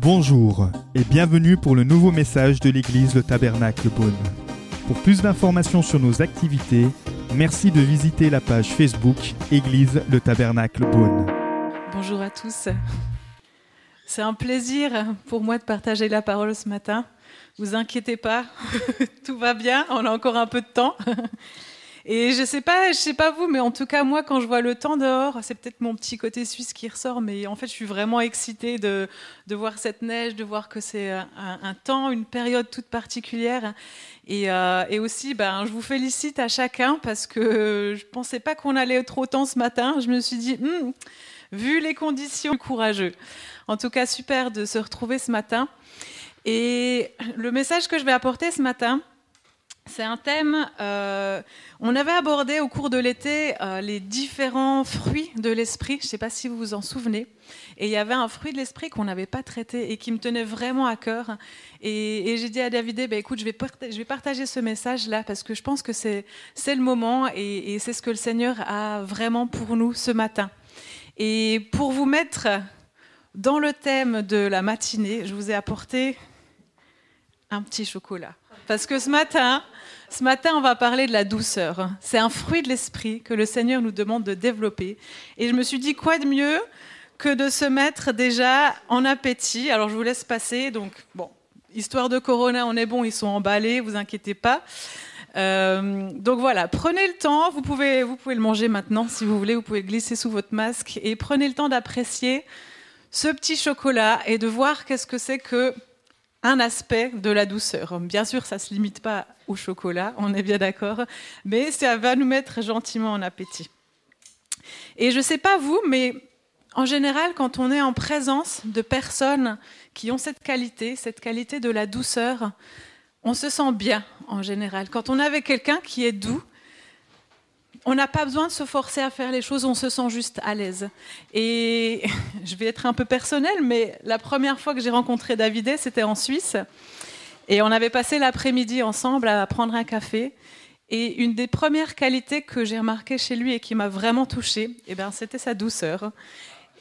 Bonjour et bienvenue pour le nouveau message de l'église Le Tabernacle Beaune. Pour plus d'informations sur nos activités, merci de visiter la page Facebook Église Le Tabernacle Beaune. Bonjour à tous. C'est un plaisir pour moi de partager la parole ce matin. Vous inquiétez pas, tout va bien, on a encore un peu de temps. Et je sais pas, je sais pas vous, mais en tout cas moi, quand je vois le temps dehors, c'est peut-être mon petit côté suisse qui ressort, mais en fait, je suis vraiment excitée de, de voir cette neige, de voir que c'est un, temps, une période toute particulière. Et, euh, et, aussi, ben, je vous félicite à chacun parce que je pensais pas qu'on allait être autant ce matin. Je me suis dit, hm, vu les conditions, courageux. En tout cas, super de se retrouver ce matin. Et le message que je vais apporter ce matin, c'est un thème, euh, on avait abordé au cours de l'été euh, les différents fruits de l'esprit, je ne sais pas si vous vous en souvenez, et il y avait un fruit de l'esprit qu'on n'avait pas traité et qui me tenait vraiment à cœur. Et, j'ai dit à David, bah, écoute, je vais, je vais, partager ce message-là parce que je pense que c'est le moment et c'est ce que le Seigneur a vraiment pour nous ce matin. Et pour vous mettre dans le thème de la matinée, je vous ai apporté un petit chocolat. Parce que ce matin, ce matin, on va parler de la douceur. C'est un fruit de l'esprit que le Seigneur nous demande de développer. Et je me suis dit, quoi de mieux que de se mettre déjà en appétit? Alors, je vous laisse passer. Donc, bon, histoire de Corona, on est bon, ils sont emballés, vous inquiétez pas. Euh, donc voilà, prenez le temps, vous pouvez, vous pouvez le manger maintenant si vous voulez, vous pouvez glisser sous votre masque et prenez le temps d'apprécier ce petit chocolat et de voir qu'est-ce que c'est que un aspect de la douceur. Bien sûr, ça ne se limite pas au chocolat, on est bien d'accord, mais ça va nous mettre gentiment en appétit. Et je ne sais pas vous, mais en général, quand on est en présence de personnes qui ont cette qualité, cette qualité de la douceur, on se sent bien en général. Quand on est avec quelqu'un qui est doux, on n'a pas besoin de se forcer à faire les choses, on se sent juste à l'aise. Et je vais être un peu personnelle, mais la première fois que j'ai rencontré David, c'était en Suisse. Et on avait passé l'après-midi ensemble à prendre un café. Et une des premières qualités que j'ai remarquées chez lui et qui m'a vraiment touchée, eh ben, c'était sa douceur.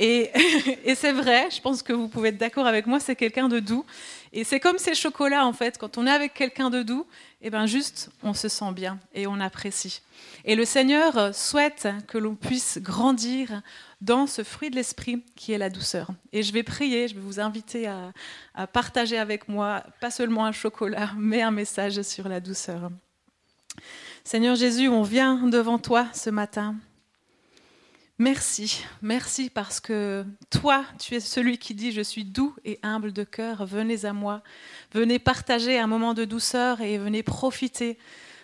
Et, et c'est vrai, je pense que vous pouvez être d'accord avec moi, c'est quelqu'un de doux. Et c'est comme ces chocolats, en fait. Quand on est avec quelqu'un de doux, eh ben juste, on se sent bien et on apprécie. Et le Seigneur souhaite que l'on puisse grandir dans ce fruit de l'esprit qui est la douceur. Et je vais prier, je vais vous inviter à partager avec moi, pas seulement un chocolat, mais un message sur la douceur. Seigneur Jésus, on vient devant toi ce matin. Merci, merci parce que toi, tu es celui qui dit, je suis doux et humble de cœur, venez à moi, venez partager un moment de douceur et venez profiter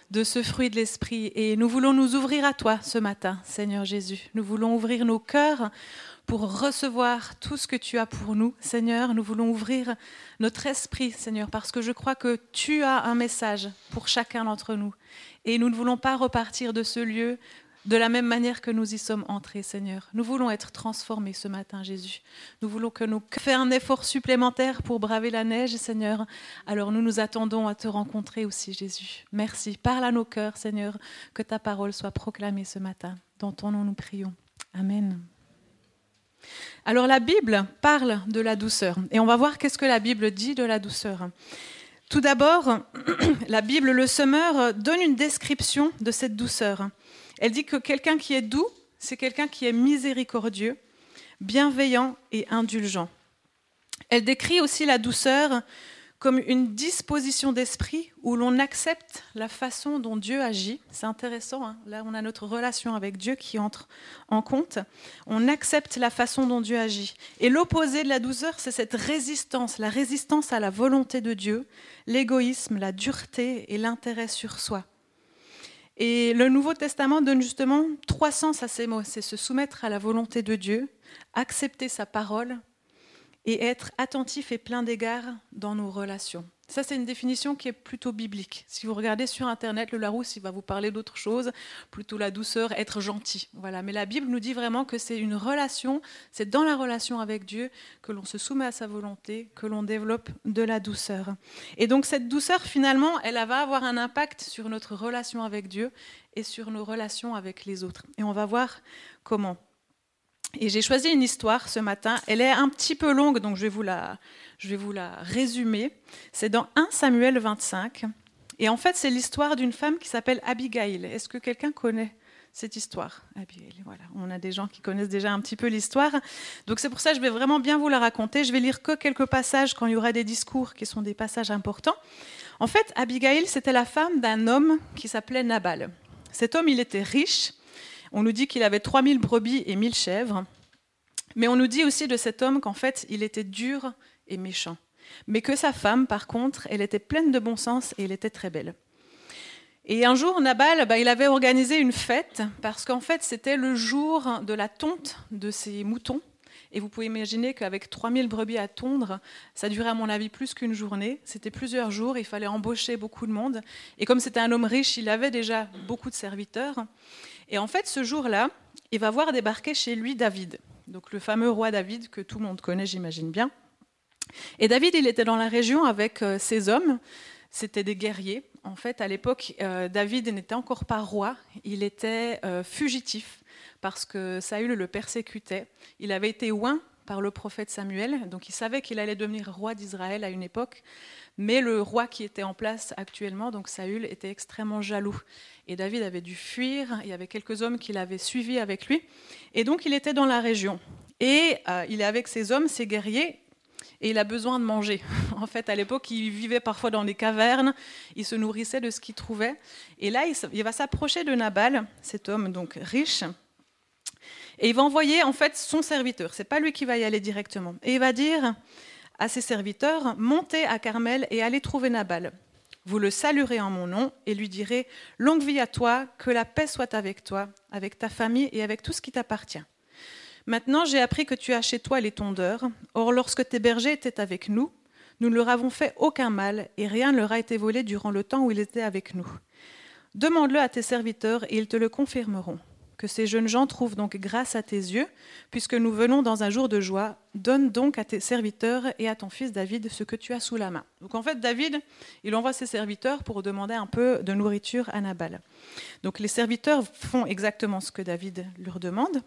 de ce fruit de l'esprit. Et nous voulons nous ouvrir à toi ce matin, Seigneur Jésus. Nous voulons ouvrir nos cœurs pour recevoir tout ce que tu as pour nous, Seigneur. Nous voulons ouvrir notre esprit, Seigneur, parce que je crois que tu as un message pour chacun d'entre nous. Et nous ne voulons pas repartir de ce lieu de la même manière que nous y sommes entrés, Seigneur. Nous voulons être transformés ce matin, Jésus. Nous voulons que nous fassions un effort supplémentaire pour braver la neige, Seigneur. Alors nous nous attendons à te rencontrer aussi, Jésus. Merci. Parle à nos cœurs, Seigneur, que ta parole soit proclamée ce matin. Dans ton nom, nous prions. Amen. Alors la Bible parle de la douceur. Et on va voir qu'est-ce que la Bible dit de la douceur. Tout d'abord, la Bible, le semeur, donne une description de cette douceur. Elle dit que quelqu'un qui est doux, c'est quelqu'un qui est miséricordieux, bienveillant et indulgent. Elle décrit aussi la douceur comme une disposition d'esprit où l'on accepte la façon dont Dieu agit. C'est intéressant, hein. là on a notre relation avec Dieu qui entre en compte. On accepte la façon dont Dieu agit. Et l'opposé de la douceur, c'est cette résistance, la résistance à la volonté de Dieu, l'égoïsme, la dureté et l'intérêt sur soi. Et le Nouveau Testament donne justement trois sens à ces mots. C'est se soumettre à la volonté de Dieu, accepter sa parole et être attentif et plein d'égards dans nos relations. Ça, c'est une définition qui est plutôt biblique. Si vous regardez sur Internet, le Larousse, il va vous parler d'autre chose, plutôt la douceur, être gentil. Voilà. Mais la Bible nous dit vraiment que c'est une relation, c'est dans la relation avec Dieu que l'on se soumet à sa volonté, que l'on développe de la douceur. Et donc cette douceur, finalement, elle va avoir un impact sur notre relation avec Dieu et sur nos relations avec les autres. Et on va voir comment. Et j'ai choisi une histoire ce matin. Elle est un petit peu longue, donc je vais vous la, je vais vous la résumer. C'est dans 1 Samuel 25. Et en fait, c'est l'histoire d'une femme qui s'appelle Abigail. Est-ce que quelqu'un connaît cette histoire? Abigail, voilà. On a des gens qui connaissent déjà un petit peu l'histoire. Donc c'est pour ça que je vais vraiment bien vous la raconter. Je vais lire que quelques passages quand il y aura des discours qui sont des passages importants. En fait, Abigail, c'était la femme d'un homme qui s'appelait Nabal. Cet homme, il était riche. On nous dit qu'il avait 3000 brebis et 1000 chèvres. Mais on nous dit aussi de cet homme qu'en fait, il était dur et méchant. Mais que sa femme, par contre, elle était pleine de bon sens et elle était très belle. Et un jour, Nabal, bah, il avait organisé une fête parce qu'en fait, c'était le jour de la tonte de ses moutons. Et vous pouvez imaginer qu'avec 3000 brebis à tondre, ça durait à mon avis plus qu'une journée. C'était plusieurs jours, il fallait embaucher beaucoup de monde. Et comme c'était un homme riche, il avait déjà beaucoup de serviteurs. Et en fait, ce jour-là, il va voir débarquer chez lui David, donc le fameux roi David que tout le monde connaît, j'imagine bien. Et David, il était dans la région avec euh, ses hommes. C'était des guerriers. En fait, à l'époque, euh, David n'était encore pas roi. Il était euh, fugitif parce que Saül le persécutait. Il avait été oint par le prophète Samuel, donc il savait qu'il allait devenir roi d'Israël à une époque. Mais le roi qui était en place actuellement, donc Saül, était extrêmement jaloux. Et David avait dû fuir. Il y avait quelques hommes qui l'avaient suivi avec lui. Et donc il était dans la région. Et il est avec ses hommes, ses guerriers, et il a besoin de manger. En fait, à l'époque, il vivait parfois dans des cavernes, il se nourrissait de ce qu'il trouvait. Et là, il va s'approcher de Nabal, cet homme donc riche, et il va envoyer en fait son serviteur. C'est pas lui qui va y aller directement. Et il va dire à ses serviteurs montez à Carmel et allez trouver Nabal. Vous le saluerez en mon nom et lui direz longue vie à toi, que la paix soit avec toi, avec ta famille et avec tout ce qui t'appartient. Maintenant, j'ai appris que tu as chez toi les tondeurs. Or, lorsque tes bergers étaient avec nous, nous ne leur avons fait aucun mal, et rien ne leur a été volé durant le temps où ils étaient avec nous. Demande-le à tes serviteurs, et ils te le confirmeront. Que ces jeunes gens trouvent donc grâce à tes yeux, puisque nous venons dans un jour de joie. Donne donc à tes serviteurs et à ton fils David ce que tu as sous la main. Donc en fait, David, il envoie ses serviteurs pour demander un peu de nourriture à Nabal. Donc les serviteurs font exactement ce que David leur demande.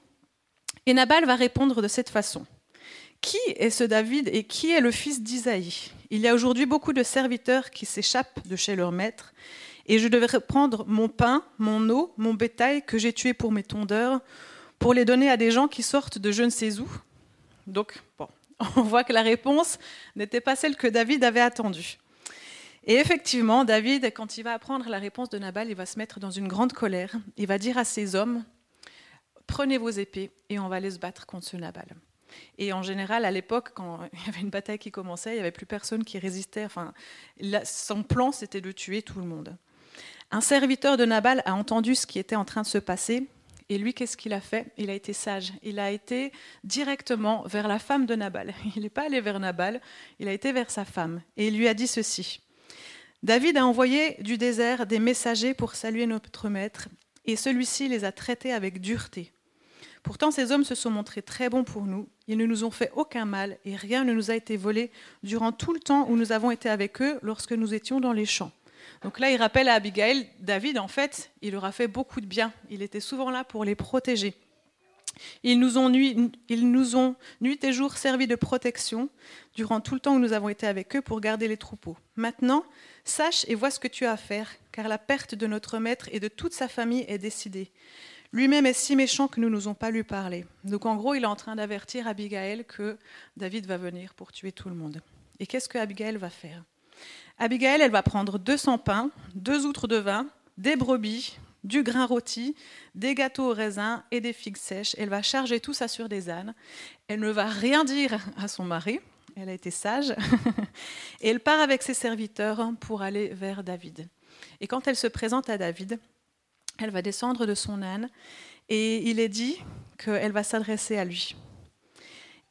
Et Nabal va répondre de cette façon. Qui est ce David et qui est le fils d'Isaïe? Il y a aujourd'hui beaucoup de serviteurs qui s'échappent de chez leur maître, et je devrais prendre mon pain, mon eau, mon bétail que j'ai tué pour mes tondeurs, pour les donner à des gens qui sortent de je ne sais où. Donc, bon, on voit que la réponse n'était pas celle que David avait attendue. Et effectivement, David, quand il va apprendre la réponse de Nabal, il va se mettre dans une grande colère. Il va dire à ses hommes prenez vos épées et on va aller se battre contre ce Nabal. Et en général, à l'époque, quand il y avait une bataille qui commençait, il n'y avait plus personne qui résistait. Enfin, son plan, c'était de tuer tout le monde. Un serviteur de Nabal a entendu ce qui était en train de se passer. Et lui, qu'est-ce qu'il a fait? Il a été sage. Il a été directement vers la femme de Nabal. Il n'est pas allé vers Nabal, il a été vers sa femme. Et il lui a dit ceci. David a envoyé du désert des messagers pour saluer notre maître, et celui-ci les a traités avec dureté. Pourtant, ces hommes se sont montrés très bons pour nous. Ils ne nous ont fait aucun mal et rien ne nous a été volé durant tout le temps où nous avons été avec eux lorsque nous étions dans les champs. Donc là, il rappelle à Abigail, David, en fait, il leur a fait beaucoup de bien. Il était souvent là pour les protéger. Ils nous ont nuit, et jour servi de protection durant tout le temps où nous avons été avec eux pour garder les troupeaux. Maintenant, sache et vois ce que tu as à faire, car la perte de notre maître et de toute sa famille est décidée. Lui-même est si méchant que nous ont pas lui parler. Donc en gros, il est en train d'avertir Abigail que David va venir pour tuer tout le monde. Et qu'est-ce que Abigail va faire? Abigail, elle va prendre 200 pains, deux outres de vin, des brebis, du grain rôti, des gâteaux au raisin et des figues sèches. Elle va charger tout ça sur des ânes. Elle ne va rien dire à son mari. Elle a été sage. et elle part avec ses serviteurs pour aller vers David. Et quand elle se présente à David, elle va descendre de son âne et il est dit qu'elle va s'adresser à lui.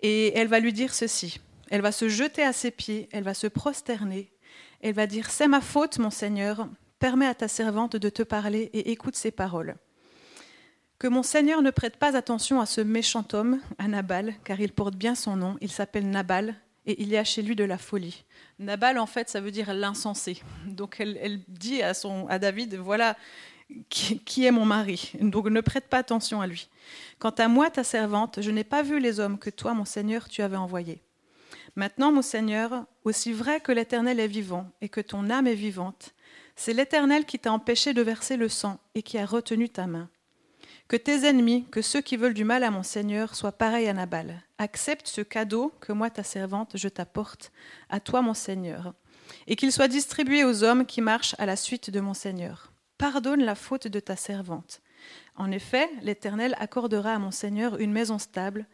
Et elle va lui dire ceci. Elle va se jeter à ses pieds, elle va se prosterner, elle va dire C'est ma faute, mon Seigneur, permets à ta servante de te parler et écoute ses paroles. Que mon Seigneur ne prête pas attention à ce méchant homme, à Nabal, car il porte bien son nom, il s'appelle Nabal, et il y a chez lui de la folie. Nabal, en fait, ça veut dire l'insensé. Donc elle, dit à, David, voilà, qui est mon mari. Donc ne prête pas attention à lui. Quant à moi, ta servante, je n'ai pas vu les hommes que toi, mon Seigneur, tu avais envoyés. Maintenant, mon Seigneur, aussi vrai que l'Éternel est vivant et que ton âme est vivante, c'est l'Éternel qui t'a empêché de verser le sang et qui a retenu ta main. Que tes ennemis, que ceux qui veulent du mal à mon Seigneur, soient pareils à Nabal. Accepte ce cadeau que moi, ta servante, je t'apporte, à toi, mon Seigneur, et qu'il soit distribué aux hommes qui marchent à la suite de mon Seigneur. Pardonne la faute de ta servante. En effet, l'Éternel accordera à mon Seigneur une maison stable,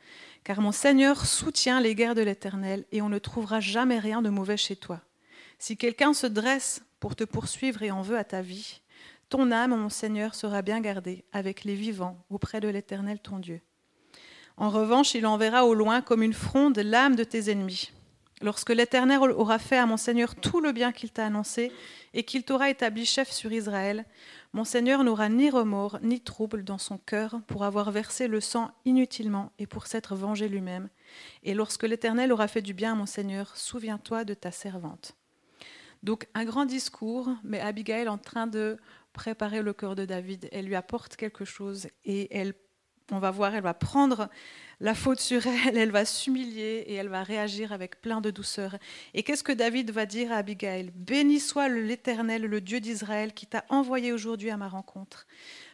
car mon Seigneur soutient les guerres de l'Éternel, et on ne trouvera jamais rien de mauvais chez toi. Si quelqu'un se dresse pour te poursuivre et en veut à ta vie, ton âme, mon Seigneur, sera bien gardée avec les vivants auprès de l'Éternel ton Dieu. En revanche, il enverra au loin comme une fronde l'âme de tes ennemis. Lorsque l'Éternel aura fait à mon Seigneur tout le bien qu'il t'a annoncé et qu'il t'aura établi chef sur Israël, mon Seigneur n'aura ni remords ni trouble dans son cœur pour avoir versé le sang inutilement et pour s'être vengé lui-même. Et lorsque l'Éternel aura fait du bien à mon Seigneur, souviens-toi de ta servante. Donc un grand discours, mais Abigail en train de préparer le cœur de David. Elle lui apporte quelque chose et elle, on va voir, elle va prendre la faute sur elle, elle va s'humilier et elle va réagir avec plein de douceur. Et qu'est-ce que David va dire à Abigail? Béni soit l'Éternel, le Dieu d'Israël, qui t'a envoyé aujourd'hui à ma rencontre.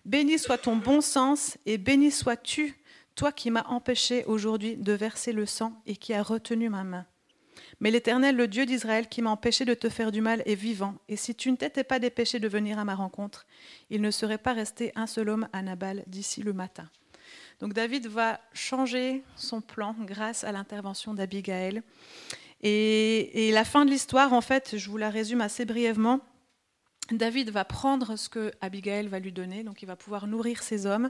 Béni soit ton bon sens et béni sois-tu, toi qui m'as empêché aujourd'hui de verser le sang et qui as retenu ma main. Mais l'Éternel, le Dieu d'Israël, qui m'a empêché de te faire du mal, est vivant. Et si tu ne t'étais pas dépêché de venir à ma rencontre, il ne serait pas resté un seul homme à Nabal d'ici le matin. Donc David va changer son plan grâce à l'intervention d'Abigail. Et, la fin de l'histoire, en fait, je vous la résume assez brièvement. David va prendre ce que Abigail va lui donner, donc il va pouvoir nourrir ses hommes.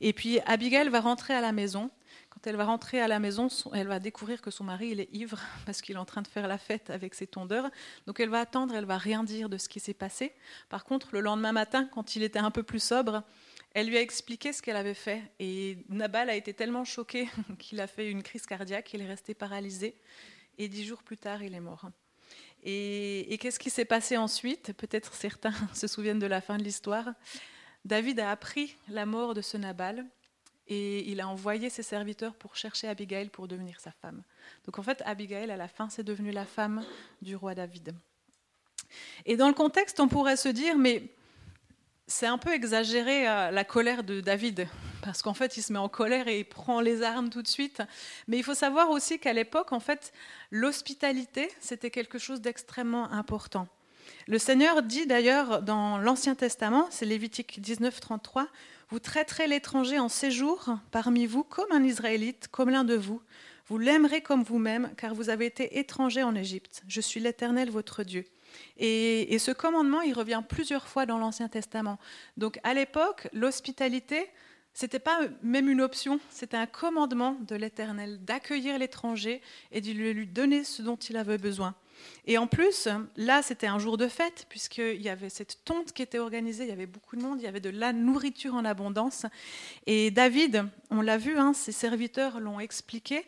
Et puis Abigail va rentrer à la maison. Quand elle va rentrer à la maison, elle va découvrir que son mari il est ivre parce qu'il est en train de faire la fête avec ses tondeurs. Donc elle va attendre, elle va rien dire de ce qui s'est passé. Par contre, le lendemain matin, quand il était un peu plus sobre, elle lui a expliqué ce qu'elle avait fait. Et Nabal a été tellement choqué qu'il a fait une crise cardiaque, il est resté paralysé. Et dix jours plus tard, il est mort. Et, et qu'est-ce qui s'est passé ensuite? Peut-être certains se souviennent de la fin de l'histoire. David a appris la mort de ce Nabal et il a envoyé ses serviteurs pour chercher Abigail pour devenir sa femme. Donc en fait, Abigail, à la fin, c'est devenue la femme du roi David. Et dans le contexte, on pourrait se dire, mais c'est un peu exagéré euh, la colère de David, parce qu'en fait, il se met en colère et il prend les armes tout de suite. Mais il faut savoir aussi qu'à l'époque, en fait, l'hospitalité, c'était quelque chose d'extrêmement important. Le Seigneur dit d'ailleurs dans l'Ancien Testament, c'est Lévitique 19, 33, vous traiterez l'étranger en séjour parmi vous comme un Israélite, comme l'un de vous. Vous l'aimerez comme vous-même, car vous avez été étranger en Égypte. Je suis l'Éternel, votre Dieu. Et, ce commandement, il revient plusieurs fois dans l'Ancien Testament. Donc à l'époque, l'hospitalité, c'était pas même une option, c'était un commandement de l'Éternel d'accueillir l'étranger et de lui donner ce dont il avait besoin. Et en plus, là, c'était un jour de fête, puisqu'il y avait cette tonte qui était organisée, il y avait beaucoup de monde, il y avait de la nourriture en abondance. Et David, on l'a vu, hein, ses serviteurs l'ont expliqué,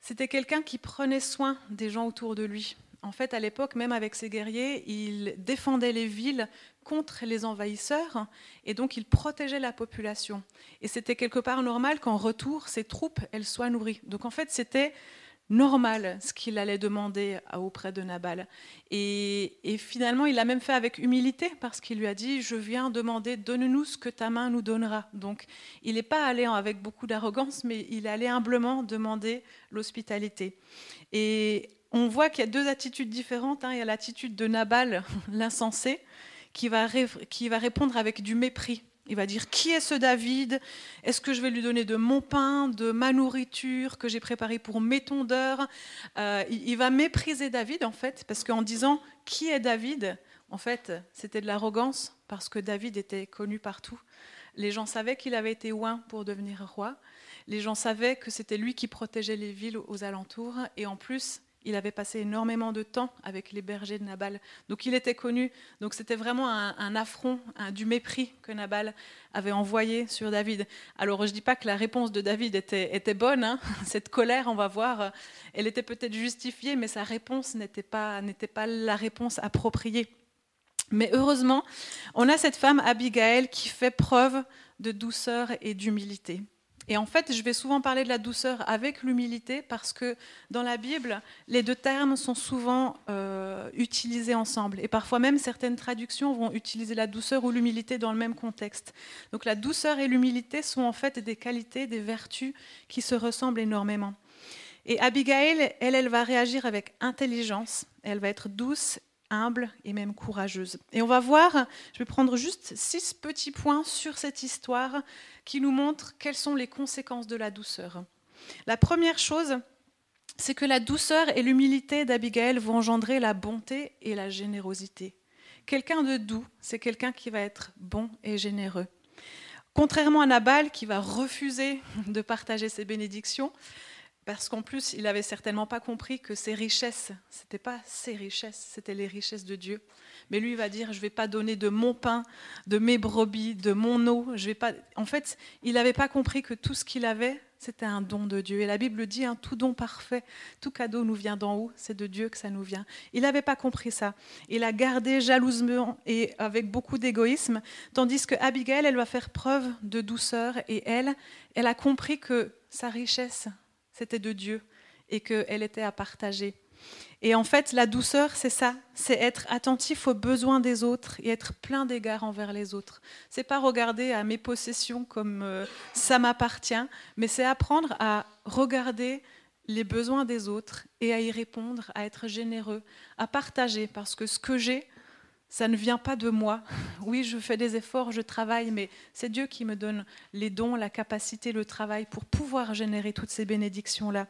c'était quelqu'un qui prenait soin des gens autour de lui. En fait, à l'époque, même avec ses guerriers, il défendait les villes contre les envahisseurs et donc il protégeait la population. Et c'était quelque part normal qu'en retour, ses troupes, elles soient nourries. Donc en fait, c'était normal ce qu'il allait demander auprès de Nabal. Et, finalement, il l'a même fait avec humilité parce qu'il lui a dit, je viens demander, donne-nous ce que ta main nous donnera. Donc, il n'est pas allé avec beaucoup d'arrogance, mais il allait humblement demander l'hospitalité. Et on voit qu'il y a deux attitudes différentes. Hein. Il y a l'attitude de Nabal, l'insensé, qui va, qui va répondre avec du mépris. Il va dire qui est ce David? Est-ce que je vais lui donner de mon pain, de ma nourriture que j'ai préparée pour mes tondeurs? Euh, il, va mépriser David en fait, parce qu'en disant qui est David, en fait, c'était de l'arrogance parce que David était connu partout. Les gens savaient qu'il avait été oint pour devenir roi. Les gens savaient que c'était lui qui protégeait les villes aux alentours. Et en plus, il avait passé énormément de temps avec les bergers de Nabal. Donc il était connu. Donc c'était vraiment un, affront, du mépris que Nabal avait envoyé sur David. Alors je ne dis pas que la réponse de David était, bonne. Hein. Cette colère, on va voir, elle était peut-être justifiée, mais sa réponse n'était pas, pas la réponse appropriée. Mais heureusement, on a cette femme, Abigail, qui fait preuve de douceur et d'humilité. Et en fait, je vais souvent parler de la douceur avec l'humilité parce que dans la Bible, les deux termes sont souvent euh, utilisés ensemble. Et parfois même, certaines traductions vont utiliser la douceur ou l'humilité dans le même contexte. Donc la douceur et l'humilité sont en fait des qualités, des vertus qui se ressemblent énormément. Et Abigail, elle, elle va réagir avec intelligence, elle va être douce humble et même courageuse. Et on va voir, je vais prendre juste six petits points sur cette histoire qui nous montrent quelles sont les conséquences de la douceur. La première chose, c'est que la douceur et l'humilité d'Abigail vont engendrer la bonté et la générosité. Quelqu'un de doux, c'est quelqu'un qui va être bon et généreux. Contrairement à Nabal qui va refuser de partager ses bénédictions, parce qu'en plus, il n'avait certainement pas compris que ses richesses, ce n'était pas ses richesses, c'était les richesses de Dieu. Mais lui, il va dire, je ne vais pas donner de mon pain, de mes brebis, de mon eau. Je vais pas... En fait, il n'avait pas compris que tout ce qu'il avait, c'était un don de Dieu. Et la Bible dit, un tout don parfait, tout cadeau nous vient d'en haut, c'est de Dieu que ça nous vient. Il n'avait pas compris ça. Il a gardé jalousement et avec beaucoup d'égoïsme, tandis que Abigail, elle va faire preuve de douceur et elle, elle a compris que sa richesse, c'était de Dieu et qu'elle était à partager. Et en fait, la douceur, c'est ça, c'est être attentif aux besoins des autres et être plein d'égards envers les autres. C'est pas regarder à mes possessions comme euh, ça m'appartient, mais c'est apprendre à regarder les besoins des autres et à y répondre, à être généreux, à partager, parce que ce que j'ai, ça ne vient pas de moi. Oui, je fais des efforts, je travaille, mais c'est Dieu qui me donne les dons, la capacité, le travail pour pouvoir générer toutes ces bénédictions-là.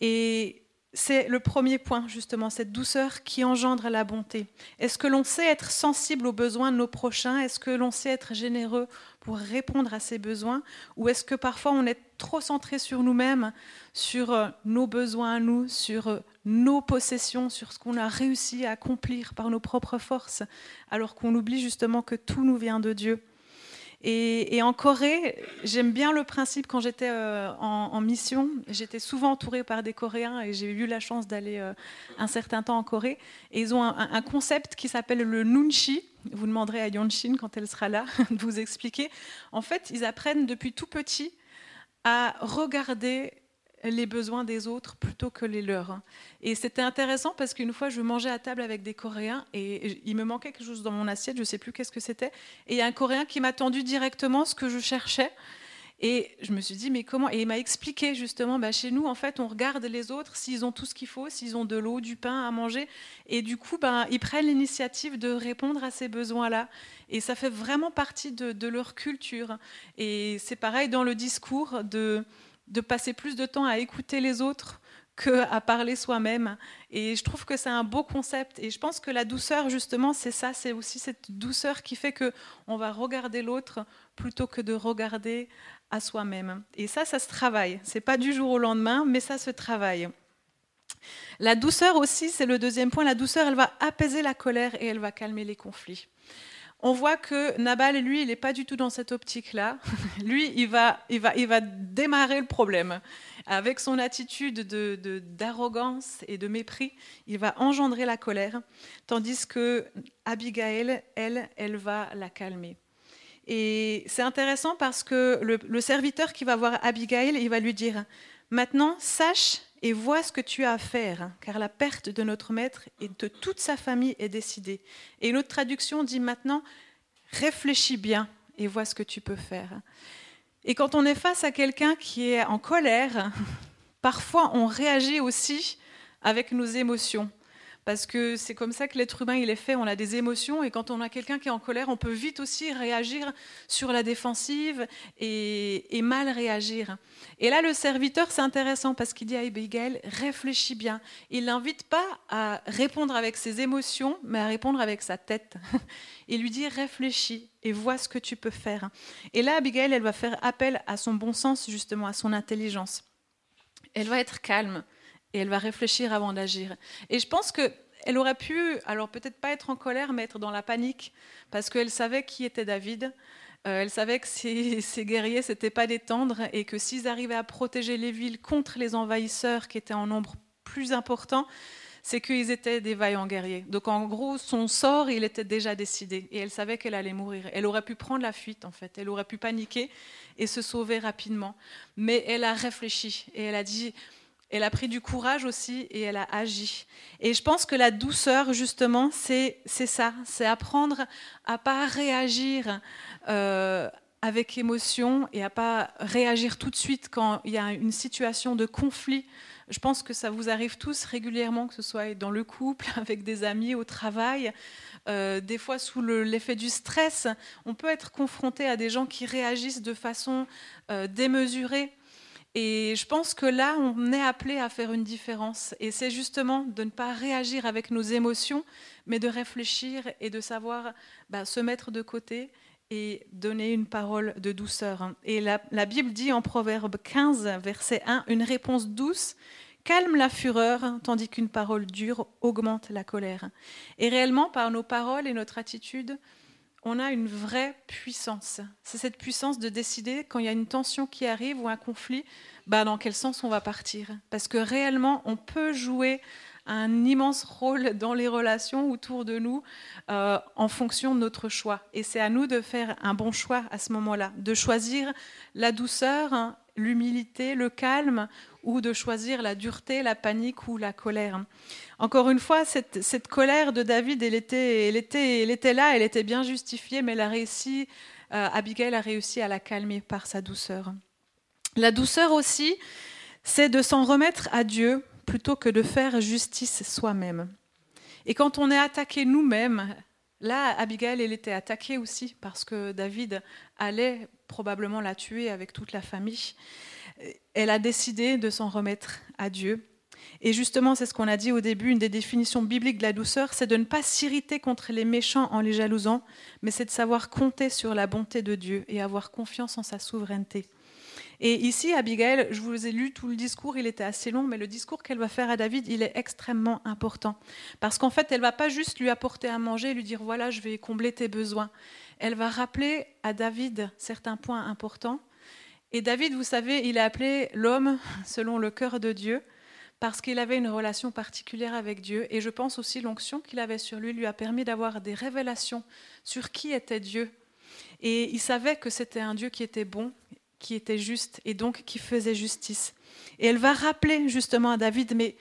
Et c'est le premier point, justement, cette douceur qui engendre la bonté. Est-ce que l'on sait être sensible aux besoins de nos prochains? Est-ce que l'on sait être généreux pour répondre à ces besoins? Ou est-ce que parfois on est trop centré sur nous-mêmes, sur euh, nos besoins à nous, sur euh, nos possessions, sur ce qu'on a réussi à accomplir par nos propres forces, alors qu'on oublie justement que tout nous vient de Dieu? Et, en Corée, j'aime bien le principe quand j'étais euh, en, mission. J'étais souvent entourée par des Coréens et j'ai eu la chance d'aller euh, un certain temps en Corée. Et ils ont un, concept qui s'appelle le nunchi. Vous demanderez à Yonshin quand elle sera là de vous expliquer. En fait, ils apprennent depuis tout petit à regarder les besoins des autres plutôt que les leurs. Et c'était intéressant parce qu'une fois, je mangeais à table avec des Coréens et il me manquait quelque chose dans mon assiette, je ne sais plus qu'est-ce que c'était. Et il y a un Coréen qui m'a tendu directement ce que je cherchais. Et je me suis dit, mais comment? Et il m'a expliqué justement, bah, chez nous, en fait, on regarde les autres s'ils ont tout ce qu'il faut, s'ils ont de l'eau, du pain à manger. Et du coup, ben, ils prennent l'initiative de répondre à ces besoins-là. Et ça fait vraiment partie de leur culture. Et c'est pareil dans le discours de de passer plus de temps à écouter les autres qu'à parler soi-même. Et je trouve que c'est un beau concept. Et je pense que la douceur, justement, c'est ça, c'est aussi cette douceur qui fait que on va regarder l'autre plutôt que de regarder à soi-même. Et ça, ça se travaille. C'est pas du jour au lendemain, mais ça se travaille. La douceur aussi, c'est le deuxième point. La douceur, elle va apaiser la colère et elle va calmer les conflits on voit que Nabal, lui, il n'est pas du tout dans cette optique-là. lui, il va, il, va, il va démarrer le problème. Avec son attitude d'arrogance et de mépris, il va engendrer la colère, tandis que Abigail, elle, elle va la calmer. Et c'est intéressant parce que le serviteur qui va voir Abigail, il va lui dire, maintenant, sache et vois ce que tu as à faire, car la perte de notre maître et de toute sa famille est décidée. Et une autre traduction dit maintenant, réfléchis bien et vois ce que tu peux faire. Et quand on est face à quelqu'un qui est en colère, parfois on réagit aussi avec nos émotions parce que c'est comme ça que l'être humain il est fait, on a des émotions et quand on a quelqu'un qui est en colère, on peut vite aussi réagir sur la défensive et, mal réagir. Et là, le serviteur, c'est intéressant parce qu'il dit à Abigail, réfléchis bien. Il l'invite pas à répondre avec ses émotions, mais à répondre avec sa tête. Il lui dit, réfléchis et vois ce que tu peux faire. Et là, Abigail, elle va faire appel à son bon sens, justement, à son intelligence. Elle va être calme et elle va réfléchir avant d'agir. Et je pense qu'elle aurait pu, alors peut-être pas être en colère, mais être dans la panique, parce qu'elle savait qui était David. Euh, elle savait que ces, ces guerriers, c'était pas des tendres, et que s'ils arrivaient à protéger les villes contre les envahisseurs qui étaient en nombre plus important, c'est qu'ils étaient des vaillants guerriers. Donc en gros, son sort, il était déjà décidé. Et elle savait qu'elle allait mourir. Elle aurait pu prendre la fuite, en fait. Elle aurait pu paniquer et se sauver rapidement. Mais elle a réfléchi et elle a dit, elle a pris du courage aussi et elle a agi. Et je pense que la douceur, justement, c'est ça. C'est apprendre à pas réagir. Euh, avec émotion et à pas réagir tout de suite quand il y a une situation de conflit. Je pense que ça vous arrive tous régulièrement, que ce soit dans le couple, avec des amis, au travail. Euh, des fois, sous l'effet du stress, on peut être confronté à des gens qui réagissent de façon euh, démesurée. Et je pense que là, on est appelé à faire une différence. Et c'est justement de ne pas réagir avec nos émotions, mais de réfléchir et de savoir bah, se mettre de côté et donner une parole de douceur. Et la, Bible dit en Proverbe 15, verset 1, une réponse douce calme la fureur, tandis qu'une parole dure augmente la colère. Et réellement, par nos paroles et notre attitude, on a une vraie puissance. C'est cette puissance de décider quand il y a une tension qui arrive ou un conflit, bah, dans quel sens on va partir. Parce que réellement, on peut jouer un immense rôle dans les relations autour de nous euh, en fonction de notre choix. Et c'est à nous de faire un bon choix à ce moment-là, de choisir la douceur, hein, l'humilité, le calme, ou de choisir la dureté, la panique ou la colère. Encore une fois, cette, colère de David, elle était, elle, était, elle était là, elle était bien justifiée, mais elle euh, Abigail a réussi à la calmer par sa douceur. La douceur aussi, c'est de s'en remettre à Dieu plutôt que de faire justice soi-même. Et quand on est attaqué nous-mêmes, là, Abigail, elle était attaquée aussi parce que David allait probablement la tuer avec toute la famille. Elle a décidé de s'en remettre à Dieu. Et justement, c'est ce qu'on a dit au début, une des définitions bibliques de la douceur, c'est de ne pas s'irriter contre les méchants en les jalousant, mais c'est de savoir compter sur la bonté de Dieu et avoir confiance en sa souveraineté. Et ici, Abigail, je vous ai lu tout le discours, il était assez long, mais le discours qu'elle va faire à David, il est extrêmement important. Parce qu'en fait, elle va pas juste lui apporter à manger et lui dire, voilà, je vais combler tes besoins. Elle va rappeler à David certains points importants. Et David, vous savez, il est appelé l'homme selon le cœur de Dieu parce qu'il avait une relation particulière avec Dieu. Et je pense aussi l'onction qu'il avait sur lui lui a permis d'avoir des révélations sur qui était Dieu. Et il savait que c'était un Dieu qui était bon qui était juste et donc qui faisait justice. Et elle va rappeler justement à David, mais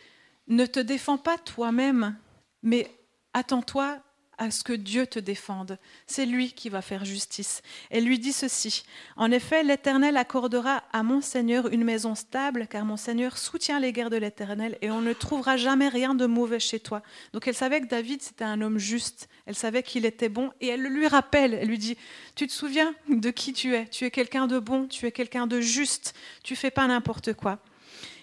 ne te défends pas toi-même, mais attends-toi à ce que Dieu te défende. C'est lui qui va faire justice. Elle lui dit ceci. En effet, l'Éternel accordera à mon Seigneur une maison stable, car mon Seigneur soutient les guerres de l'Éternel, et on ne trouvera jamais rien de mauvais chez toi. Donc elle savait que David, c'était un homme juste. Elle savait qu'il était bon, et elle lui rappelle, elle lui dit, tu te souviens de qui tu es? Tu es quelqu'un de bon, tu es quelqu'un de juste, tu fais pas n'importe quoi.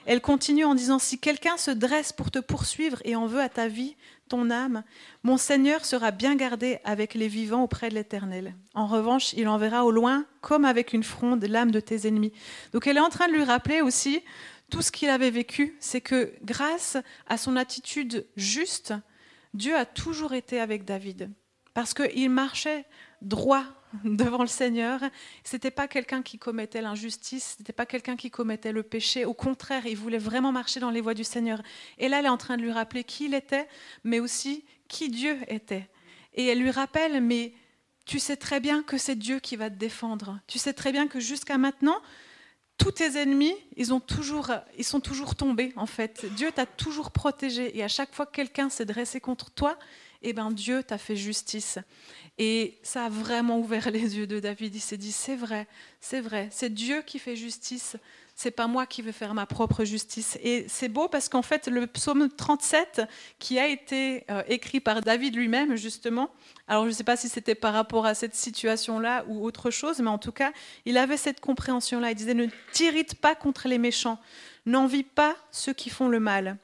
Elle continue en disant, si quelqu'un se dresse pour te poursuivre et en veut à ta vie, ton âme, mon Seigneur sera bien gardé avec les vivants auprès de l'Éternel. En revanche, il enverra au loin, comme avec une fronde, l'âme de tes ennemis. Donc elle est en train de lui rappeler aussi tout ce qu'il avait vécu, c'est que grâce à son attitude juste, Dieu a toujours été avec David, parce qu'il marchait droit devant le Seigneur. C'était pas quelqu'un qui commettait l'injustice, c'était pas quelqu'un qui commettait le péché. Au contraire, il voulait vraiment marcher dans les voies du Seigneur. Et là, elle est en train de lui rappeler qui il était, mais aussi qui Dieu était. Et elle lui rappelle, mais tu sais très bien que c'est Dieu qui va te défendre. Tu sais très bien que jusqu'à maintenant, tous tes ennemis, ils, ont toujours, ils sont toujours tombés, en fait. Dieu t'a toujours protégé. Et à chaque fois que quelqu'un s'est dressé contre toi, eh ben Dieu t'a fait justice. Et ça a vraiment ouvert les yeux de David. Il s'est dit, c'est vrai, c'est vrai, c'est Dieu qui fait justice, c'est pas moi qui vais faire ma propre justice. Et c'est beau parce qu'en fait, le psaume 37, qui a été euh, écrit par David lui-même, justement, alors je ne sais pas si c'était par rapport à cette situation-là ou autre chose, mais en tout cas, il avait cette compréhension-là. Il disait, ne t'irrite pas contre les méchants, n'envie pas ceux qui font le mal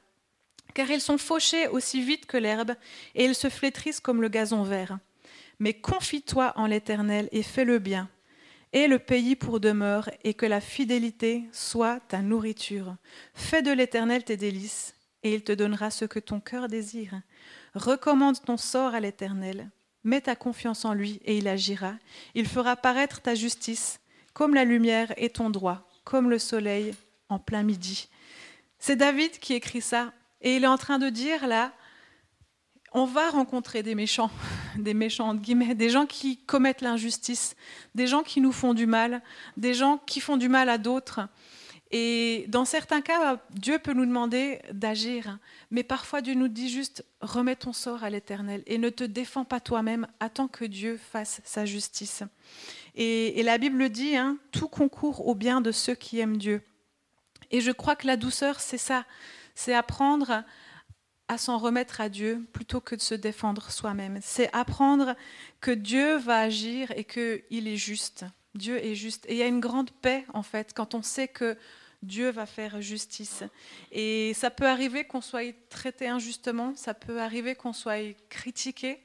car ils sont fauchés aussi vite que l'herbe, et ils se flétrissent comme le gazon vert. Mais confie-toi en l'Éternel et fais le bien. Et le pays pour demeure, et que la fidélité soit ta nourriture. Fais de l'Éternel tes délices, et il te donnera ce que ton cœur désire. Recommande ton sort à l'Éternel. Mets ta confiance en lui, et il agira. Il fera paraître ta justice, comme la lumière et ton droit, comme le soleil en plein midi. C'est David qui écrit ça Et il est en train de dire là, on va rencontrer des méchants, des méchants entre guillemets, des gens qui commettent l'injustice, des gens qui nous font du mal, des gens qui font du mal à d'autres. Et dans certains cas, Dieu peut nous demander d'agir, mais parfois Dieu nous dit juste remets ton sort à l'Éternel et ne te défends pas toi-même, attends que Dieu fasse sa justice. Et, la Bible dit hein, tout concourt au bien de ceux qui aiment Dieu. Et je crois que la douceur, c'est ça, c'est apprendre à s'en remettre à Dieu plutôt que de se défendre soi-même. C'est apprendre que Dieu va agir et qu'il est juste. Dieu est juste. Et il y a une grande paix, en fait, quand on sait que Dieu va faire justice. Et ça peut arriver qu'on soit traité injustement, ça peut arriver qu'on soit critiqué,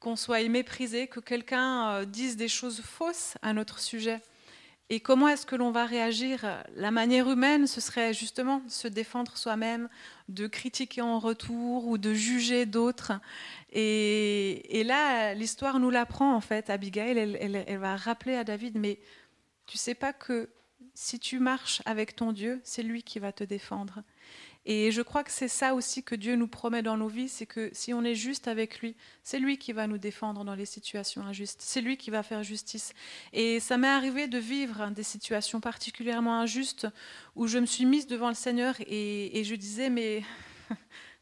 qu'on soit méprisé, que quelqu'un euh, dise des choses fausses à notre sujet. Et comment est-ce que l'on va réagir? La manière humaine, ce serait justement se défendre soi-même, de critiquer en retour ou de juger d'autres. Et, là, l'histoire nous l'apprend en fait. Abigail, elle, elle va rappeler à David, mais tu sais pas que si tu marches avec ton Dieu, c'est lui qui va te défendre. Et je crois que c'est ça aussi que Dieu nous promet dans nos vies, c'est que si on est juste avec lui, c'est lui qui va nous défendre dans les situations injustes, c'est lui qui va faire justice. Et ça m'est arrivé de vivre des situations particulièrement injustes où je me suis mise devant le Seigneur et, et je disais, mais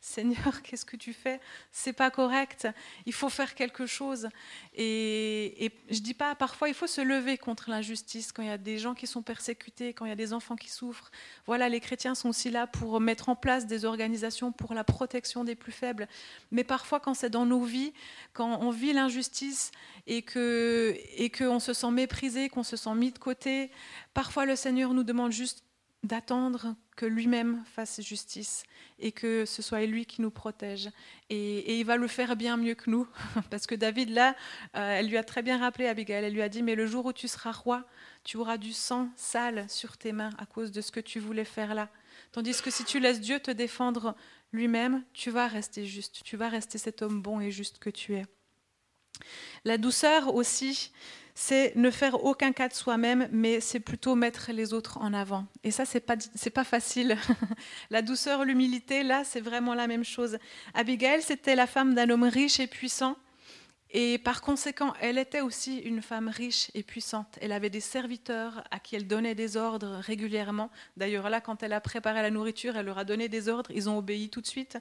Seigneur, qu'est-ce que tu fais? C'est pas correct. Il faut faire quelque chose. Et, je dis pas, parfois il faut se lever contre l'injustice quand il y a des gens qui sont persécutés, quand il y a des enfants qui souffrent. Voilà, les chrétiens sont aussi là pour mettre en place des organisations pour la protection des plus faibles. Mais parfois, quand c'est dans nos vies, quand on vit l'injustice et que et qu'on se sent méprisé, qu'on se sent mis de côté, parfois le Seigneur nous demande juste d'attendre que lui-même fasse justice et que ce soit lui qui nous protège. Et, il va le faire bien mieux que nous, parce que David, là, euh, elle lui a très bien rappelé, Abigail, elle lui a dit, mais le jour où tu seras roi, tu auras du sang sale sur tes mains à cause de ce que tu voulais faire là. Tandis que si tu laisses Dieu te défendre lui-même, tu vas rester juste, tu vas rester cet homme bon et juste que tu es. La douceur aussi, c'est ne faire aucun cas de soi-même, mais c'est plutôt mettre les autres en avant. Et ça, c'est pas pas facile. la douceur, l'humilité, là, c'est vraiment la même chose. Abigail, c'était la femme d'un homme riche et puissant et par conséquent, elle était aussi une femme riche et puissante. Elle avait des serviteurs à qui elle donnait des ordres régulièrement. D'ailleurs, là, quand elle a préparé la nourriture, elle leur a donné des ordres. Ils ont obéi tout de suite.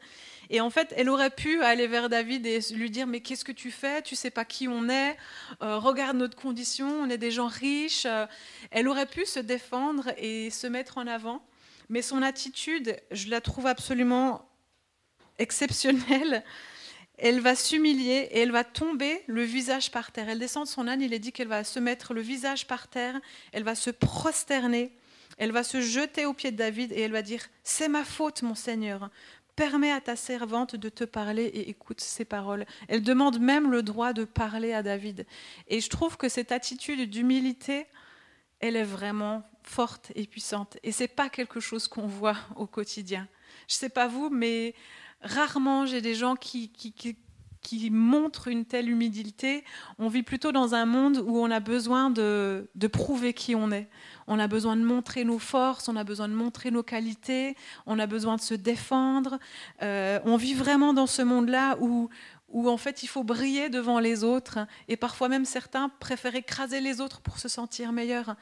Et en fait, elle aurait pu aller vers David et lui dire Mais qu'est-ce que tu fais? Tu sais pas qui on est euh, Regarde notre condition. On est des gens riches. Elle aurait pu se défendre et se mettre en avant. Mais son attitude, je la trouve absolument exceptionnelle elle va s'humilier et elle va tomber le visage par terre. Elle descend de son âne, il est dit qu'elle va se mettre le visage par terre, elle va se prosterner, elle va se jeter aux pieds de David et elle va dire, c'est ma faute, mon Seigneur. Permets à ta servante de te parler et écoute ses paroles. Elle demande même le droit de parler à David. Et je trouve que cette attitude d'humilité, elle est vraiment forte et puissante. Et c'est pas quelque chose qu'on voit au quotidien. Je sais pas vous, mais Rarement, j'ai des gens qui, qui, montrent une telle humilité. On vit plutôt dans un monde où on a besoin de, prouver qui on est. On a besoin de montrer nos forces, on a besoin de montrer nos qualités, on a besoin de se défendre. Euh, on vit vraiment dans ce monde-là où, où en fait il faut briller devant les autres et parfois même certains préfèrent écraser les autres pour se sentir meilleurs.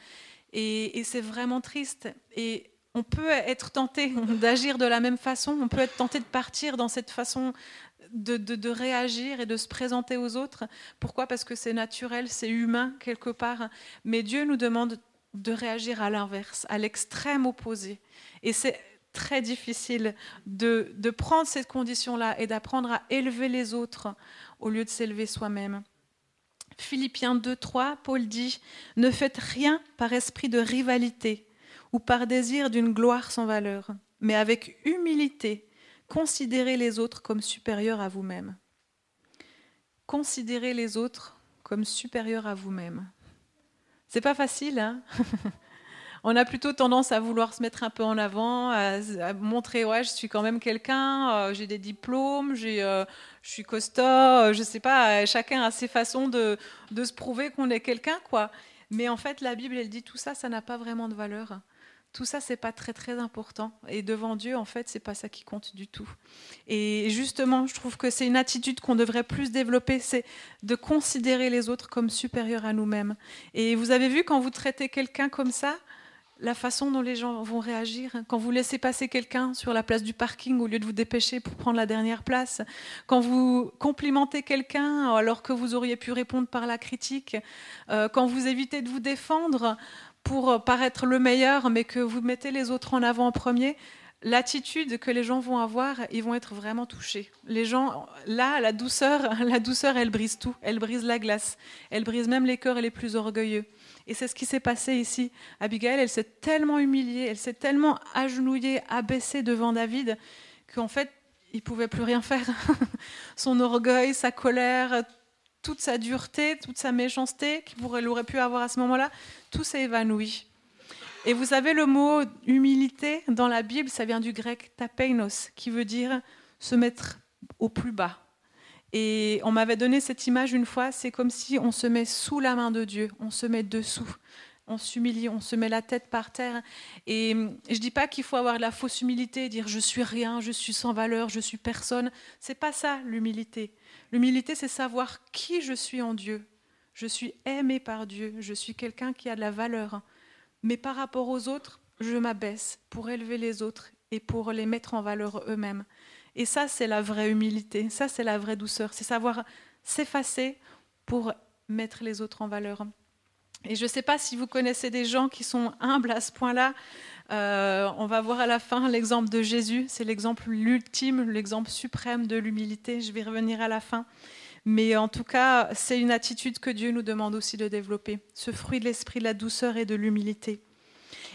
Et, et c'est vraiment triste. Et on peut être tenté d'agir de la même façon, on peut être tenté de partir dans cette façon de, réagir et de se présenter aux autres. Pourquoi? Parce que c'est naturel, c'est humain quelque part. Mais Dieu nous demande de réagir à l'inverse, à l'extrême opposé. Et c'est très difficile de, de prendre cette condition-là et d'apprendre à élever les autres au lieu de s'élever soi-même. Philippiens 2, 3, Paul dit Ne faites rien par esprit de rivalité ou par désir d'une gloire sans valeur, mais avec humilité, considérez les autres comme supérieurs à vous-même. Considérez les autres comme supérieurs à vous-même. C'est pas facile, hein On a plutôt tendance à vouloir se mettre un peu en avant, à, montrer ouais, je suis quand même quelqu'un, euh, j'ai des diplômes, j'ai, euh, je suis costaud, euh, je sais pas, chacun a ses façons de, de se prouver qu'on est quelqu'un, quoi. Mais en fait, la Bible, elle dit tout ça, ça n'a pas vraiment de valeur tout ça, c'est pas très très important. Et devant Dieu, en fait, c'est pas ça qui compte du tout. Et justement, je trouve que c'est une attitude qu'on devrait plus développer, c'est de considérer les autres comme supérieurs à nous-mêmes. Et vous avez vu quand vous traitez quelqu'un comme ça, la façon dont les gens vont réagir. Quand vous laissez passer quelqu'un sur la place du parking au lieu de vous dépêcher pour prendre la dernière place, quand vous complimentez quelqu'un alors que vous auriez pu répondre par la critique, euh, quand vous évitez de vous défendre pour paraître le meilleur, mais que vous mettez les autres en avant en premier, l'attitude que les gens vont avoir, ils vont être vraiment touchés. Les gens, là, la douceur, la douceur, elle brise tout. Elle brise la glace. Elle brise même les cœurs les plus orgueilleux. Et c'est ce qui s'est passé ici. Abigail, elle s'est tellement humiliée, elle s'est tellement agenouillée, abaissée devant David, qu'en fait, il pouvait plus rien faire. Son orgueil, sa colère, toute sa dureté, toute sa méchanceté qu'il aurait pu avoir à ce moment-là, tout s'est évanoui. Et vous savez, le mot humilité dans la Bible, ça vient du grec tapeinos, qui veut dire se mettre au plus bas. Et on m'avait donné cette image une fois, c'est comme si on se met sous la main de Dieu, on se met dessous, on s'humilie, on se met la tête par terre. Et je ne dis pas qu'il faut avoir la fausse humilité, dire je suis rien, je suis sans valeur, je suis personne. C'est pas ça l'humilité. L'humilité, c'est savoir qui je suis en Dieu. Je suis aimé par Dieu, je suis quelqu'un qui a de la valeur. Mais par rapport aux autres, je m'abaisse pour élever les autres et pour les mettre en valeur eux-mêmes. Et ça, c'est la vraie humilité, ça, c'est la vraie douceur, c'est savoir s'effacer pour mettre les autres en valeur. Et je ne sais pas si vous connaissez des gens qui sont humbles à ce point-là. Euh, on va voir à la fin l'exemple de Jésus. C'est l'exemple ultime, l'exemple suprême de l'humilité. Je vais revenir à la fin. Mais en tout cas, c'est une attitude que Dieu nous demande aussi de développer. Ce fruit de l'esprit, de la douceur et de l'humilité.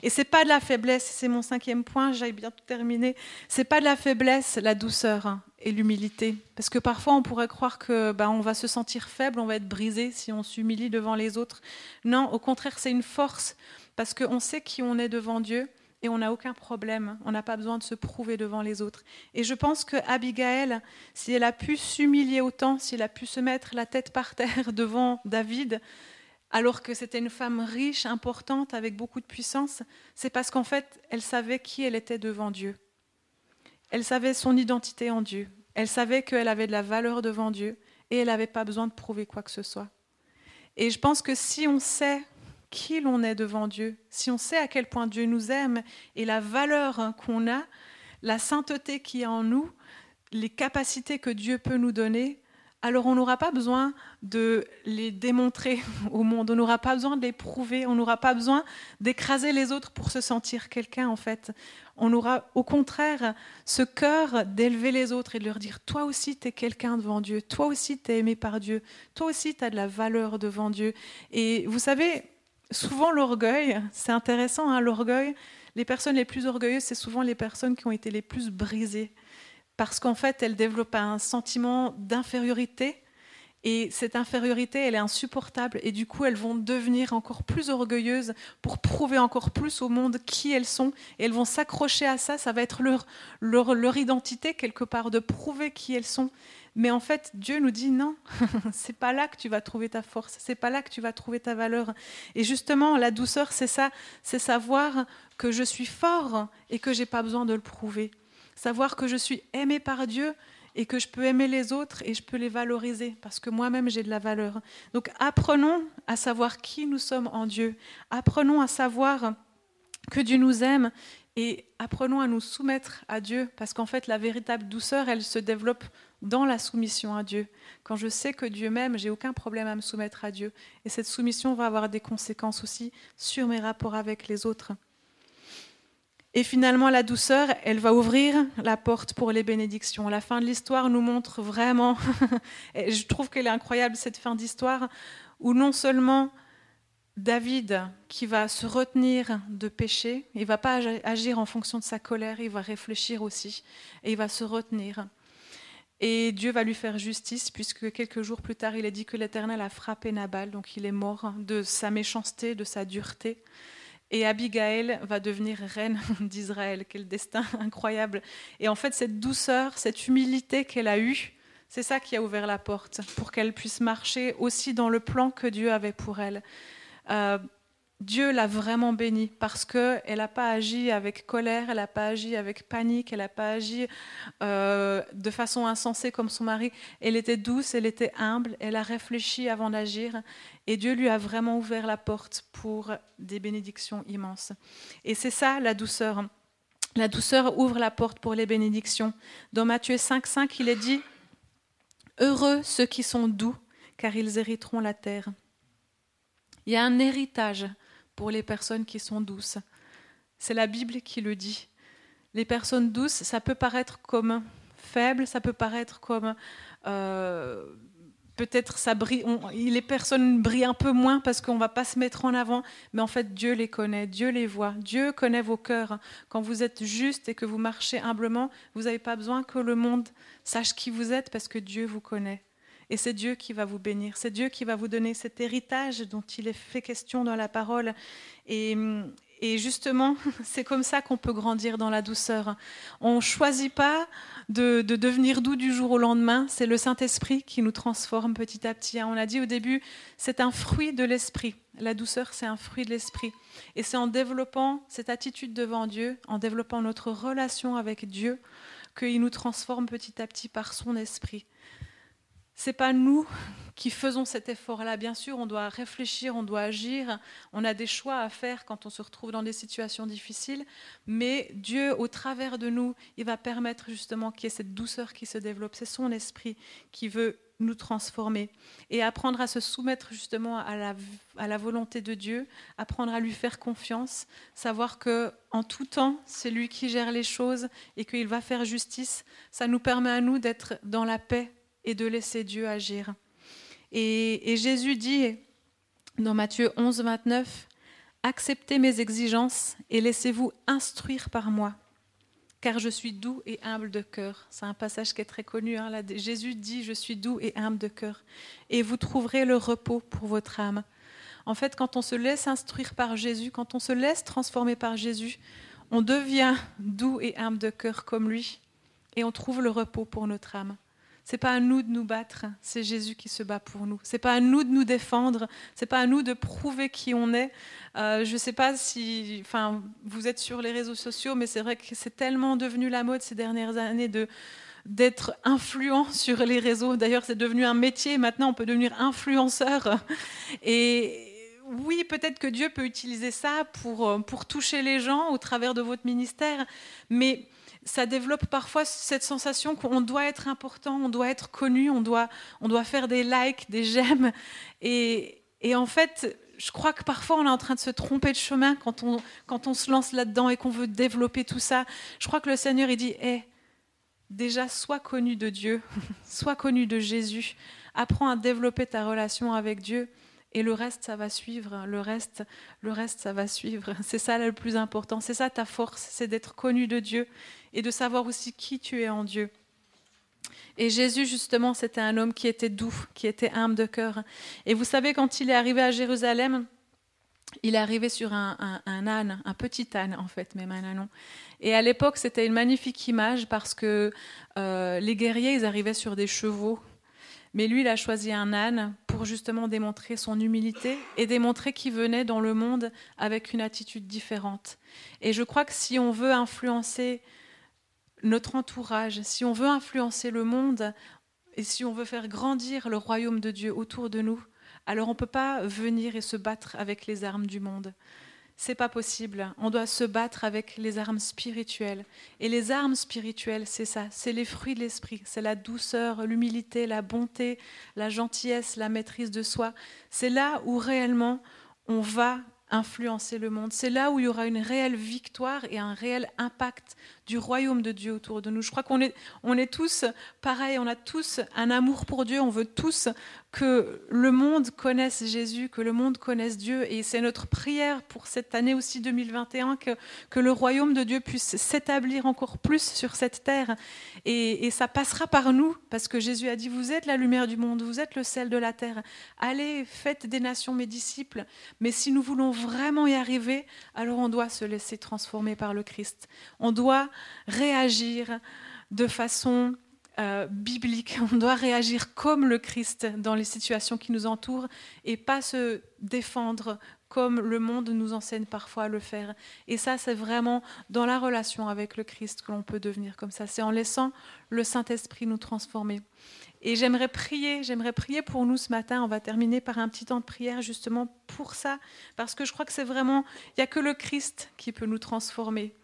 Et c'est pas de la faiblesse, c'est mon cinquième point, j'aille bien terminer. C'est pas de la faiblesse, la douceur hein, et l'humilité. Parce que parfois on pourrait croire que ben, on va se sentir faible, on va être brisé si on s'humilie devant les autres. Non, au contraire, c'est une force parce qu'on sait qui on est devant Dieu et on n'a aucun problème. On n'a pas besoin de se prouver devant les autres. Et je pense que Abigail, si elle a pu s'humilier autant, si elle a pu se mettre la tête par terre devant David, alors que c'était une femme riche, importante, avec beaucoup de puissance, c'est parce qu'en fait, elle savait qui elle était devant Dieu. Elle savait son identité en Dieu. Elle savait qu'elle avait de la valeur devant Dieu et elle n'avait pas besoin de prouver quoi que ce soit. Et je pense que si on sait qui l'on est devant Dieu, si on sait à quel point Dieu nous aime et la valeur qu'on a, la sainteté qui est en nous, les capacités que Dieu peut nous donner, alors on n'aura pas besoin de les démontrer au monde, on n'aura pas besoin de les prouver, on n'aura pas besoin d'écraser les autres pour se sentir quelqu'un en fait. On aura au contraire ce cœur d'élever les autres et de leur dire, toi aussi tu es quelqu'un devant Dieu, toi aussi tu es aimé par Dieu, toi aussi tu as de la valeur devant Dieu. Et vous savez, souvent l'orgueil, c'est intéressant, hein, l'orgueil, les personnes les plus orgueilleuses, c'est souvent les personnes qui ont été les plus brisées parce qu'en fait, elle développe un sentiment d'infériorité. Et cette infériorité, elle est insupportable. Et du coup, elles vont devenir encore plus orgueilleuses pour prouver encore plus au monde qui elles sont. Et elles vont s'accrocher à ça. Ça va être leur, leur, leur, identité, quelque part, de prouver qui elles sont. Mais en fait, Dieu nous dit non, c'est pas là que tu vas trouver ta force, c'est pas là que tu vas trouver ta valeur. Et justement, la douceur, c'est ça, c'est savoir que je suis fort et que j'ai pas besoin de le prouver savoir que je suis aimé par Dieu et que je peux aimer les autres et je peux les valoriser parce que moi-même j'ai de la valeur. Donc apprenons à savoir qui nous sommes en Dieu. Apprenons à savoir que Dieu nous aime et apprenons à nous soumettre à Dieu parce qu'en fait la véritable douceur, elle se développe dans la soumission à Dieu. Quand je sais que Dieu m'aime, j'ai aucun problème à me soumettre à Dieu et cette soumission va avoir des conséquences aussi sur mes rapports avec les autres. Et finalement, la douceur, elle va ouvrir la porte pour les bénédictions. La fin de l'histoire nous montre vraiment, et je trouve qu'elle est incroyable, cette fin d'histoire, où non seulement David, qui va se retenir de pécher, il va pas agir en fonction de sa colère, il va réfléchir aussi, et il va se retenir. Et Dieu va lui faire justice, puisque quelques jours plus tard, il a dit que l'Éternel a frappé Nabal, donc il est mort de sa méchanceté, de sa dureté. Et Abigail va devenir reine d'Israël. Quel destin incroyable. Et en fait, cette douceur, cette humilité qu'elle a eue, c'est ça qui a ouvert la porte pour qu'elle puisse marcher aussi dans le plan que Dieu avait pour elle. Euh, Dieu l'a vraiment bénie parce qu'elle n'a pas agi avec colère, elle n'a pas agi avec panique, elle n'a pas agi euh, de façon insensée comme son mari. Elle était douce, elle était humble, elle a réfléchi avant d'agir et Dieu lui a vraiment ouvert la porte pour des bénédictions immenses. Et c'est ça la douceur. La douceur ouvre la porte pour les bénédictions. Dans Matthieu 5,5, il est dit Heureux ceux qui sont doux, car ils hériteront la terre. Il y a un héritage pour les personnes qui sont douces. C'est la Bible qui le dit. Les personnes douces, ça peut paraître comme faible, ça peut paraître comme euh, peut-être ça brille, les personnes brillent un peu moins parce qu'on va pas se mettre en avant, mais en fait Dieu les connaît, Dieu les voit, Dieu connaît vos cœurs. Quand vous êtes juste et que vous marchez humblement, vous n'avez pas besoin que le monde sache qui vous êtes parce que Dieu vous connaît. Et c'est Dieu qui va vous bénir, c'est Dieu qui va vous donner cet héritage dont il est fait question dans la parole. Et, justement, c'est comme ça qu'on peut grandir dans la douceur. On ne choisit pas de, devenir doux du jour au lendemain, c'est le Saint-Esprit qui nous transforme petit à petit. On a dit au début, c'est un fruit de l'Esprit. La douceur, c'est un fruit de l'Esprit. Et c'est en développant cette attitude devant Dieu, en développant notre relation avec Dieu, qu'il nous transforme petit à petit par son Esprit. C'est pas nous qui faisons cet effort-là. Bien sûr, on doit réfléchir, on doit agir, on a des choix à faire quand on se retrouve dans des situations difficiles, mais Dieu, au travers de nous, il va permettre justement qu'il y ait cette douceur qui se développe. C'est son esprit qui veut nous transformer et apprendre à se soumettre justement à la, à la volonté de Dieu, apprendre à lui faire confiance, savoir que en tout temps, c'est lui qui gère les choses et qu'il va faire justice. Ça nous permet à nous d'être dans la paix et de laisser Dieu agir. Et, Jésus dit dans Matthieu 11, 29, Acceptez mes exigences et laissez-vous instruire par moi, car je suis doux et humble de cœur. C'est un passage qui est très connu. Hein. Jésus dit, Je suis doux et humble de cœur, et vous trouverez le repos pour votre âme. En fait, quand on se laisse instruire par Jésus, quand on se laisse transformer par Jésus, on devient doux et humble de cœur comme lui, et on trouve le repos pour notre âme. C'est pas à nous de nous battre, c'est Jésus qui se bat pour nous. C'est pas à nous de nous défendre, c'est pas à nous de prouver qui on est. Euh, je sais pas si, enfin, vous êtes sur les réseaux sociaux, mais c'est vrai que c'est tellement devenu la mode ces dernières années de d'être influent sur les réseaux. D'ailleurs, c'est devenu un métier. Maintenant, on peut devenir influenceur. Et oui, peut-être que Dieu peut utiliser ça pour, pour toucher les gens au travers de votre ministère, mais ça développe parfois cette sensation qu'on doit être important, on doit être connu, on doit, on doit faire des likes, des j'aime. Et, en fait, je crois que parfois on est en train de se tromper de chemin quand on, quand on se lance là-dedans et qu'on veut développer tout ça. Je crois que le Seigneur, il dit, hé, déjà, sois connu de Dieu, sois connu de Jésus, apprends à développer ta relation avec Dieu. Et le reste, ça va suivre. Le reste, le reste, ça va suivre. C'est ça le plus important. C'est ça ta force, c'est d'être connu de Dieu et de savoir aussi qui tu es en Dieu. Et Jésus, justement, c'était un homme qui était doux, qui était humble de cœur. Et vous savez, quand il est arrivé à Jérusalem, il est arrivé sur un, âne, un petit âne en fait, même un âne. Et à l'époque, c'était une magnifique image parce que euh, les guerriers, ils arrivaient sur des chevaux. Mais lui, il a choisi un âne pour justement démontrer son humilité et démontrer qu'il venait dans le monde avec une attitude différente. Et je crois que si on veut influencer notre entourage, si on veut influencer le monde et si on veut faire grandir le royaume de Dieu autour de nous, alors on ne peut pas venir et se battre avec les armes du monde. C'est pas possible. On doit se battre avec les armes spirituelles. Et les armes spirituelles, c'est ça, c'est les fruits de l'esprit, c'est la douceur, l'humilité, la bonté, la gentillesse, la maîtrise de soi. C'est là où réellement on va influencer le monde. C'est là où il y aura une réelle victoire et un réel impact du royaume de Dieu autour de nous. Je crois qu'on est, on est tous pareils, on a tous un amour pour Dieu, on veut tous que le monde connaisse Jésus, que le monde connaisse Dieu. Et c'est notre prière pour cette année aussi 2021 que, que le royaume de Dieu puisse s'établir encore plus sur cette terre. Et, et, ça passera par nous, parce que Jésus a dit, vous êtes la lumière du monde, vous êtes le sel de la terre. Allez, faites des nations mes disciples. Mais si nous voulons vraiment y arriver, alors on doit se laisser transformer par le Christ. On doit réagir de façon euh, biblique. On doit réagir comme le Christ dans les situations qui nous entourent et pas se défendre comme le monde nous enseigne parfois à le faire. Et ça, c'est vraiment dans la relation avec le Christ que l'on peut devenir comme ça. C'est en laissant le Saint-Esprit nous transformer. Et j'aimerais prier, j'aimerais prier pour nous ce matin. On va terminer par un petit temps de prière justement pour ça, parce que je crois que c'est vraiment, il n'y a que le Christ qui peut nous transformer.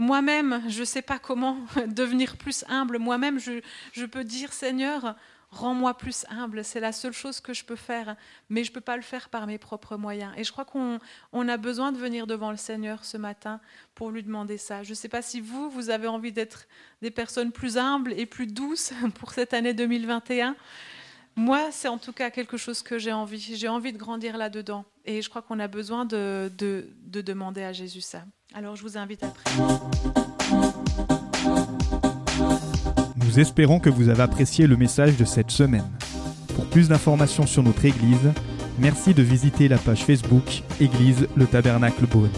Moi-même, je ne sais pas comment devenir plus humble. Moi-même, je, peux dire, Seigneur, rends-moi plus humble, c'est la seule chose que je peux faire, mais je ne peux pas le faire par mes propres moyens. Et je crois qu'on a besoin de venir devant le Seigneur ce matin pour lui demander ça. Je ne sais pas si vous, vous avez envie d'être des personnes plus humbles et plus douces pour cette année 2021. Moi, c'est en tout cas quelque chose que j'ai envie. J'ai envie de grandir là-dedans. Et je crois qu'on a besoin de, de, de demander à Jésus ça. Alors je vous invite à prier. Nous espérons que vous avez apprécié le message de cette semaine. Pour plus d'informations sur notre Église, merci de visiter la page Facebook Église le Tabernacle Beaune.